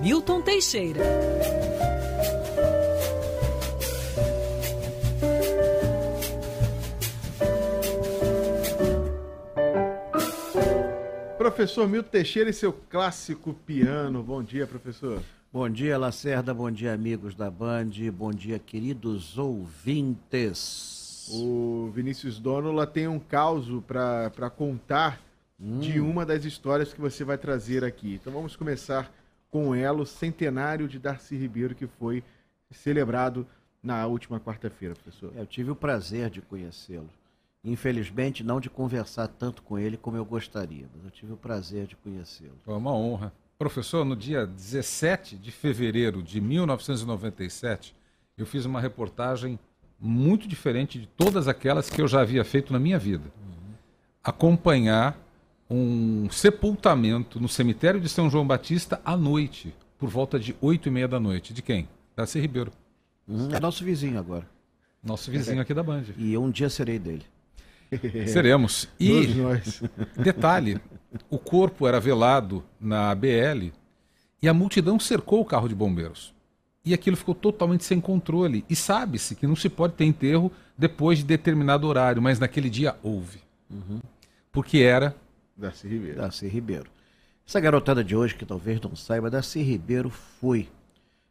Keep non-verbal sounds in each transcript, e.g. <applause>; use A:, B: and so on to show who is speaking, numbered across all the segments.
A: Milton Teixeira.
B: Professor Milton Teixeira e seu clássico piano. Bom dia, professor.
C: Bom dia, Lacerda. Bom dia, amigos da Band. Bom dia, queridos ouvintes.
B: O Vinícius Donola tem um caos para contar hum. de uma das histórias que você vai trazer aqui. Então vamos começar com ela, o centenário de Darcy Ribeiro, que foi celebrado na última quarta-feira, professor.
C: Eu tive o prazer de conhecê-lo. Infelizmente, não de conversar tanto com ele como eu gostaria, mas eu tive o prazer de conhecê-lo.
D: Foi uma honra. Professor, no dia 17 de fevereiro de 1997, eu fiz uma reportagem muito diferente de todas aquelas que eu já havia feito na minha vida. Uhum. Acompanhar um sepultamento no cemitério de São João Batista à noite, por volta de oito e meia da noite. De quem? Darcy Ribeiro.
C: Uhum. É nosso vizinho agora.
D: Nosso vizinho aqui da Band.
C: E eu um dia serei dele. <laughs>
D: Seremos. E, <laughs> detalhe, o corpo era velado na BL e a multidão cercou o carro de bombeiros. E aquilo ficou totalmente sem controle. E sabe-se que não se pode ter enterro depois de determinado horário, mas naquele dia houve. Uhum. Porque era.
C: Darcy Ribeiro. Darcy Ribeiro. Essa garotada de hoje, que talvez não saiba, Darcy Ribeiro foi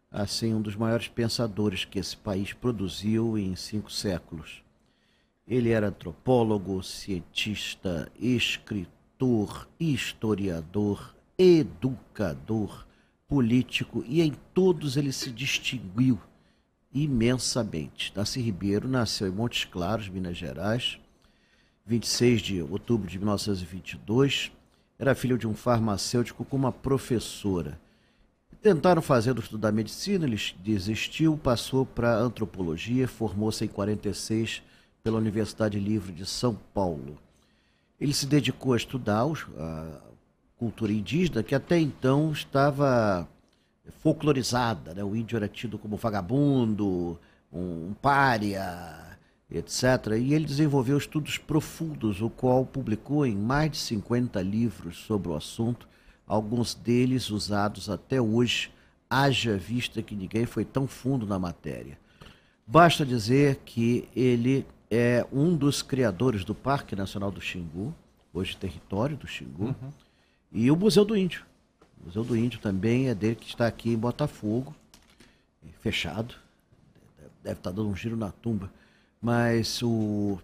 C: assim um dos maiores pensadores que esse país produziu em cinco séculos. Ele era antropólogo, cientista, escritor, historiador, educador, político e em todos ele se distinguiu imensamente. Darcy Ribeiro nasceu em Montes Claros, Minas Gerais, 26 de outubro de 1922. Era filho de um farmacêutico com uma professora. Tentaram fazer o estudar medicina, ele desistiu, passou para antropologia, formou-se em 46 pela Universidade Livre de São Paulo. Ele se dedicou a estudar a cultura indígena, que até então estava folclorizada. Né? O índio era tido como vagabundo, um pária, etc. E ele desenvolveu estudos profundos, o qual publicou em mais de 50 livros sobre o assunto, alguns deles usados até hoje, haja vista que ninguém foi tão fundo na matéria. Basta dizer que ele é um dos criadores do Parque Nacional do Xingu, hoje território do Xingu, uhum. e o Museu do Índio. O Museu do Índio também é dele que está aqui em Botafogo, fechado. Deve estar dando um giro na tumba. Mas o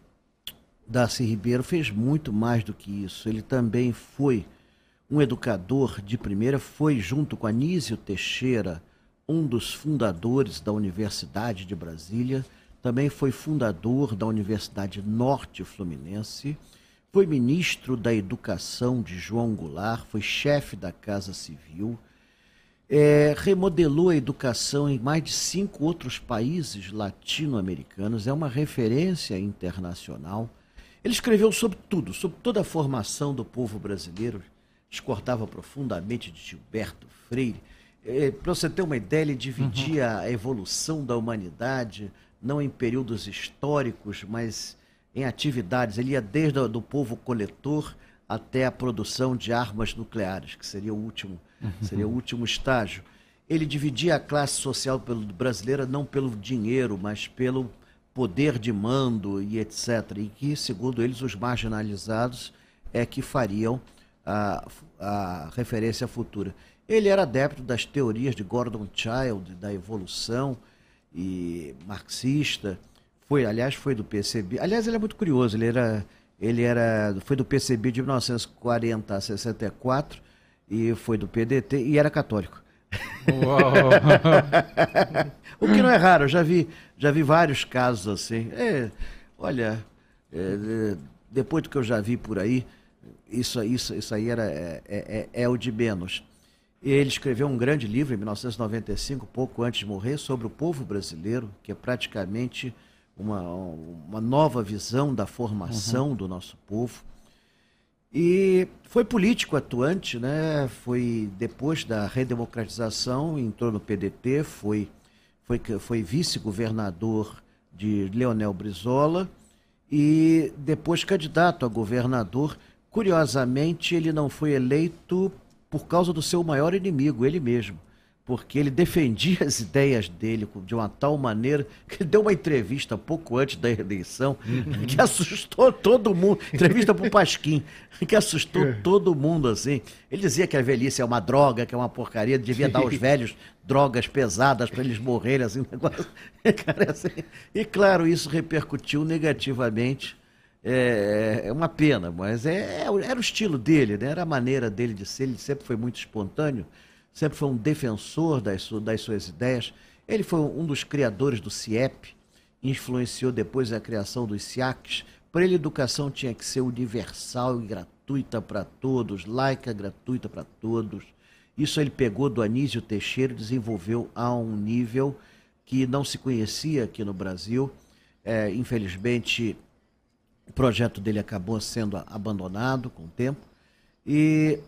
C: Darcy Ribeiro fez muito mais do que isso. Ele também foi um educador de primeira, foi junto com Anísio Teixeira, um dos fundadores da Universidade de Brasília, também foi fundador da Universidade Norte Fluminense, foi ministro da Educação de João Goulart, foi chefe da Casa Civil, é, remodelou a educação em mais de cinco outros países latino-americanos, é uma referência internacional. Ele escreveu sobre tudo, sobre toda a formação do povo brasileiro, discordava profundamente de Gilberto Freire. É, Para você ter uma ideia, ele dividia uhum. a evolução da humanidade não em períodos históricos, mas em atividades. Ele ia desde o povo coletor até a produção de armas nucleares, que seria o último, uhum. seria o último estágio. Ele dividia a classe social brasileira não pelo dinheiro, mas pelo poder de mando e etc. E que, segundo eles, os marginalizados é que fariam a, a referência futura. Ele era adepto das teorias de Gordon Child, da evolução, e marxista. Foi, aliás, foi do PCB. Aliás, ele é muito curioso. Ele era, ele era, foi do PCB de 1940 a 64 e foi do PDT e era católico. <laughs> o que não é raro. Eu já vi, já vi vários casos assim. É, olha, é, depois do que eu já vi por aí, isso, isso, isso aí era, é, é, é, é o de menos. Ele escreveu um grande livro em 1995, pouco antes de morrer, sobre o povo brasileiro, que é praticamente uma, uma nova visão da formação uhum. do nosso povo. E foi político atuante, né? Foi depois da redemocratização, entrou no PDT, foi, foi, foi vice-governador de Leonel Brizola e depois candidato a governador. Curiosamente, ele não foi eleito por causa do seu maior inimigo, ele mesmo. Porque ele defendia as ideias dele de uma tal maneira que ele deu uma entrevista pouco antes da eleição uhum. que assustou todo mundo. Entrevista para o Pasquim, que assustou é. todo mundo assim. Ele dizia que a velhice é uma droga, que é uma porcaria, devia dar aos velhos drogas pesadas para eles morrerem assim, negócio. <laughs> Cara, assim. E claro, isso repercutiu negativamente. É, é uma pena, mas é, é era o estilo dele, né? era a maneira dele de ser, ele sempre foi muito espontâneo sempre foi um defensor das, das suas ideias. Ele foi um dos criadores do CIEP, influenciou depois a criação dos SIACs. Para ele, educação tinha que ser universal e gratuita para todos, laica, gratuita para todos. Isso ele pegou do Anísio Teixeira e desenvolveu a um nível que não se conhecia aqui no Brasil. É, infelizmente, o projeto dele acabou sendo abandonado com o tempo. E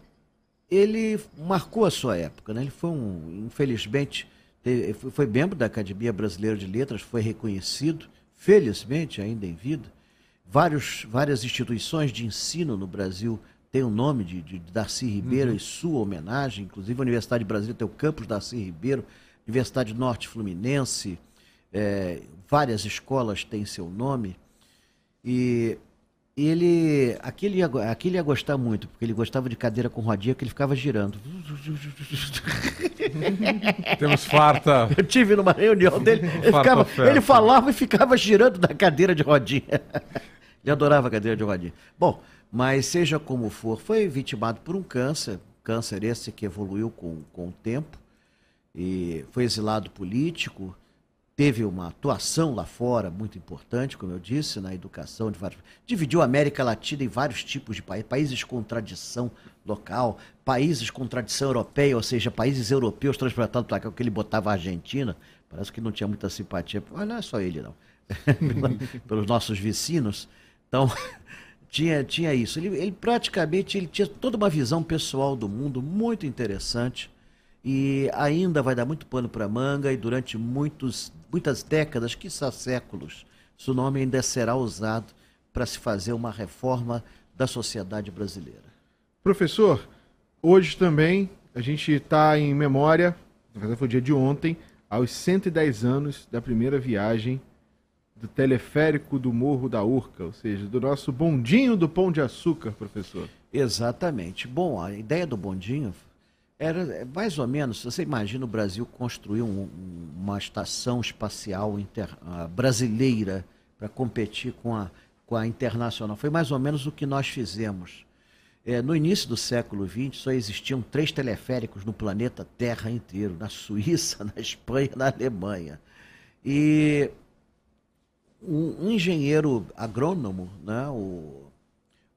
C: ele marcou a sua época, né? Ele foi um, infelizmente, foi membro da Academia Brasileira de Letras, foi reconhecido, felizmente ainda em vida. Vários, várias instituições de ensino no Brasil têm o nome de, de Darcy Ribeiro uhum. em sua homenagem, inclusive a Universidade de Brasília tem o campus Darcy Ribeiro, Universidade Norte Fluminense, é, várias escolas têm seu nome. E ele aquele ia, aquele ia gostar muito, porque ele gostava de cadeira com rodinha que ele ficava girando. <laughs>
D: Temos farta.
C: Eu tive numa reunião dele, ele, ficava, ele falava e ficava girando na cadeira de rodinha. <laughs> Ele adorava a cadeira de rodinha. Bom, mas seja como for, foi vitimado por um câncer, câncer esse que evoluiu com, com o tempo, e foi exilado político, teve uma atuação lá fora muito importante, como eu disse, na educação de vários. Dividiu a América Latina em vários tipos de países, países com tradição local, países com tradição europeia, ou seja, países europeus transportados para cá, que ele botava a Argentina, parece que não tinha muita simpatia, mas não é só ele, não. <laughs> Pelos nossos vizinhos. Então, <laughs> tinha, tinha isso. Ele, ele praticamente ele tinha toda uma visão pessoal do mundo muito interessante e ainda vai dar muito pano para manga e durante muitos, muitas décadas, quiçá séculos, seu nome ainda será usado para se fazer uma reforma da sociedade brasileira.
B: Professor, hoje também a gente está em memória, na verdade foi o dia de ontem, aos 110 anos da primeira viagem do teleférico do Morro da Urca, ou seja, do nosso bondinho do Pão de Açúcar, professor.
C: Exatamente. Bom, a ideia do bondinho era é, mais ou menos, você imagina o Brasil construir um, uma estação espacial inter, uh, brasileira para competir com a, com a internacional. Foi mais ou menos o que nós fizemos. É, no início do século XX, só existiam três teleféricos no planeta Terra inteiro, na Suíça, <laughs> na Espanha na Alemanha. E um, um engenheiro agrônomo, né, o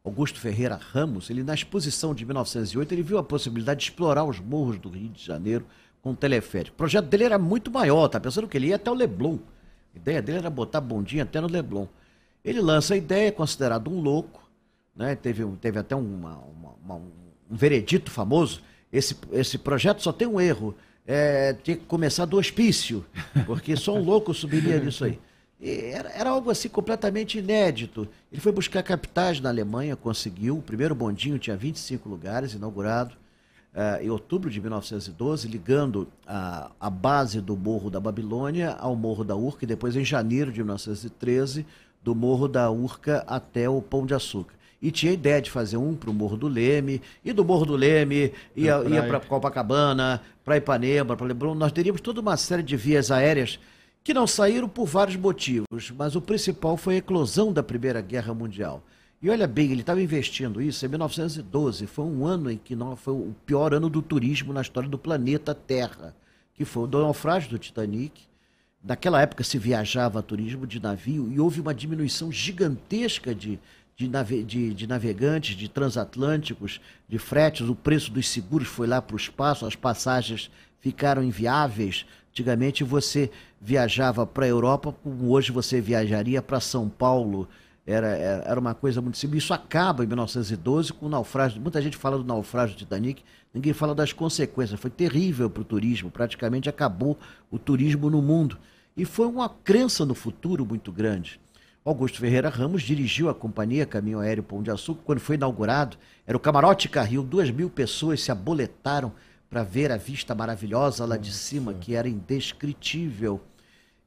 C: Augusto Ferreira Ramos, ele na exposição de 1908, ele viu a possibilidade de explorar os morros do Rio de Janeiro com teleférico. O projeto dele era muito maior, tá pensando que ele ia até o Leblon. A ideia dele era botar bondinha até no Leblon. Ele lança a ideia, é considerado um louco, né? teve, teve até uma, uma, uma, um veredito famoso. Esse, esse projeto só tem um erro, é, tinha que começar do hospício, porque só um louco subiria nisso aí. <laughs> Era, era, algo assim completamente inédito. Ele foi buscar capitais na Alemanha, conseguiu. O primeiro bondinho tinha 25 lugares, inaugurado uh, em outubro de 1912, ligando a, a base do Morro da Babilônia ao Morro da Urca, e depois, em janeiro de 1913, do Morro da Urca até o Pão de Açúcar. E tinha ideia de fazer um para o Morro do Leme, e do Morro do Leme ia, ia para Copacabana, para Ipanema, para Leblon. Nós teríamos toda uma série de vias aéreas que não saíram por vários motivos, mas o principal foi a eclosão da Primeira Guerra Mundial. E olha bem, ele estava investindo isso em 1912, foi um ano em que não, foi o pior ano do turismo na história do planeta Terra, que foi o naufrágio do Titanic. Naquela época se viajava a turismo de navio e houve uma diminuição gigantesca de, de, nave, de, de navegantes, de transatlânticos, de fretes, o preço dos seguros foi lá para o espaço, as passagens ficaram inviáveis. Antigamente você viajava para a Europa, como hoje você viajaria para São Paulo. Era, era uma coisa muito simples. Isso acaba em 1912 com o naufrágio. Muita gente fala do naufrágio do Titanic, ninguém fala das consequências. Foi terrível para o turismo, praticamente acabou o turismo no mundo. E foi uma crença no futuro muito grande. Augusto Ferreira Ramos dirigiu a companhia Caminho Aéreo Pão de Açúcar. Quando foi inaugurado, era o Camarote Carril, duas mil pessoas se aboletaram para ver a vista maravilhosa lá de cima, que era indescritível.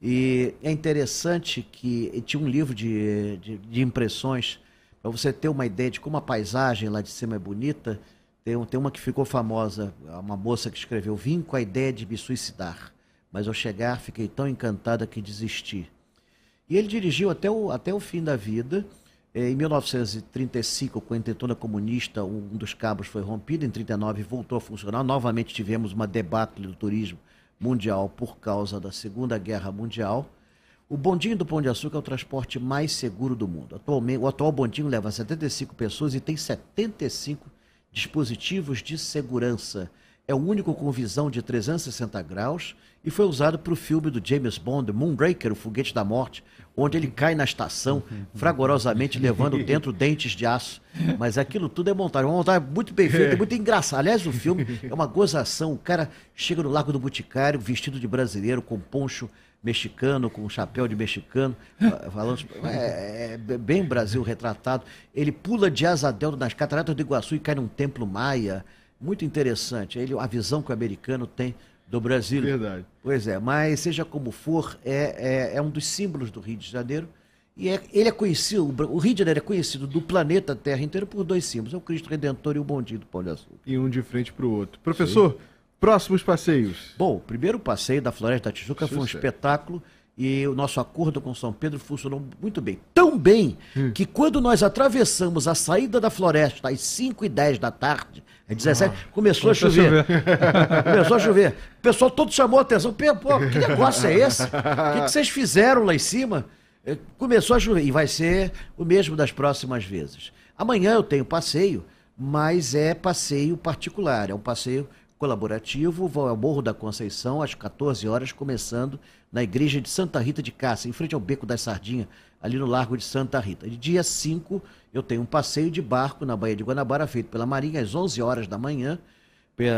C: E é interessante que tinha um livro de, de, de impressões, para você ter uma ideia de como a paisagem lá de cima é bonita. Tem, tem uma que ficou famosa, uma moça que escreveu: Vim com a ideia de me suicidar, mas ao chegar fiquei tão encantada que desisti. E ele dirigiu até o, até o fim da vida. Em 1935, com a intentona comunista, um dos cabos foi rompido. Em 1939, voltou a funcionar. Novamente tivemos uma debacle do turismo mundial por causa da Segunda Guerra Mundial. O bondinho do Pão de Açúcar é o transporte mais seguro do mundo. Atualmente, o atual bondinho leva 75 pessoas e tem 75 dispositivos de segurança. É o único com visão de 360 graus e foi usado para o filme do James Bond, Moonraker, o Foguete da Morte, onde ele cai na estação, fragorosamente levando <laughs> dentro dentes de aço. Mas aquilo tudo é montagem. Uma montagem muito bem feita, muito engraçada. Aliás, o filme é uma gozação. O cara chega no Lago do Boticário, vestido de brasileiro, com poncho mexicano, com chapéu de mexicano, falando, é, é, bem Brasil retratado. Ele pula de asa delta nas cataratas do Iguaçu e cai num templo maia. Muito interessante. Ele, a visão que o americano tem do Brasil.
B: Verdade.
C: Pois é, mas seja como for, é, é, é um dos símbolos do Rio de Janeiro. E é, ele é conhecido, o Rio de Janeiro é conhecido do planeta Terra inteiro por dois símbolos: é o Cristo Redentor e o Bondinho do Pão de Açúcar.
B: E um de frente para o outro. Professor, Sim. próximos passeios.
C: Bom, o primeiro passeio da Floresta da Tijuca foi um espetáculo e o nosso acordo com São Pedro funcionou muito bem. Tão bem hum. que quando nós atravessamos a saída da floresta às 5 e 10 da tarde, às 17, ah, começou a chover. chover. <laughs> começou a chover. O pessoal todo chamou a atenção. Pô, que negócio é esse? O que, que vocês fizeram lá em cima? É, começou a chover. E vai ser o mesmo das próximas vezes. Amanhã eu tenho passeio, mas é passeio particular. É um passeio colaborativo, vou ao Morro da Conceição às 14 horas, começando na igreja de Santa Rita de Cássia, em frente ao Beco das Sardinhas, ali no Largo de Santa Rita. De dia 5, eu tenho um passeio de barco na Baía de Guanabara, feito pela Marinha, às 11 horas da manhã,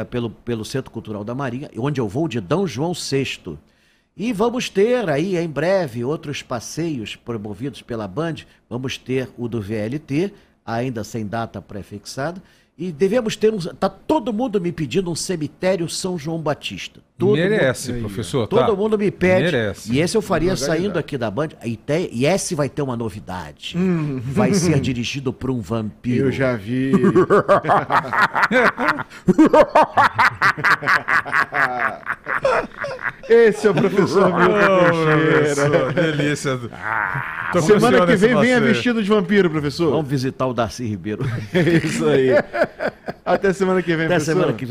C: pelo, pelo Centro Cultural da Marinha, onde eu vou de D. João VI. E vamos ter aí, em breve, outros passeios promovidos pela Band. Vamos ter o do VLT, ainda sem data pré-fixada, e devemos ter um. Está todo mundo me pedindo um cemitério São João Batista. Todo
D: Merece,
C: mundo,
D: professor.
C: Todo tá. mundo me pede. Merece. E esse eu faria saindo aqui da Band. E, te, e esse vai ter uma novidade. Hum. Vai ser dirigido por um vampiro.
B: Eu já vi. esse é o professor Milton
D: oh, Delícia.
B: Ah, Semana que vem venha vestido de vampiro, professor.
C: Vamos visitar o Darcy Ribeiro.
B: É <laughs> isso aí. Até semana que vem,
C: Até professor. semana que vem.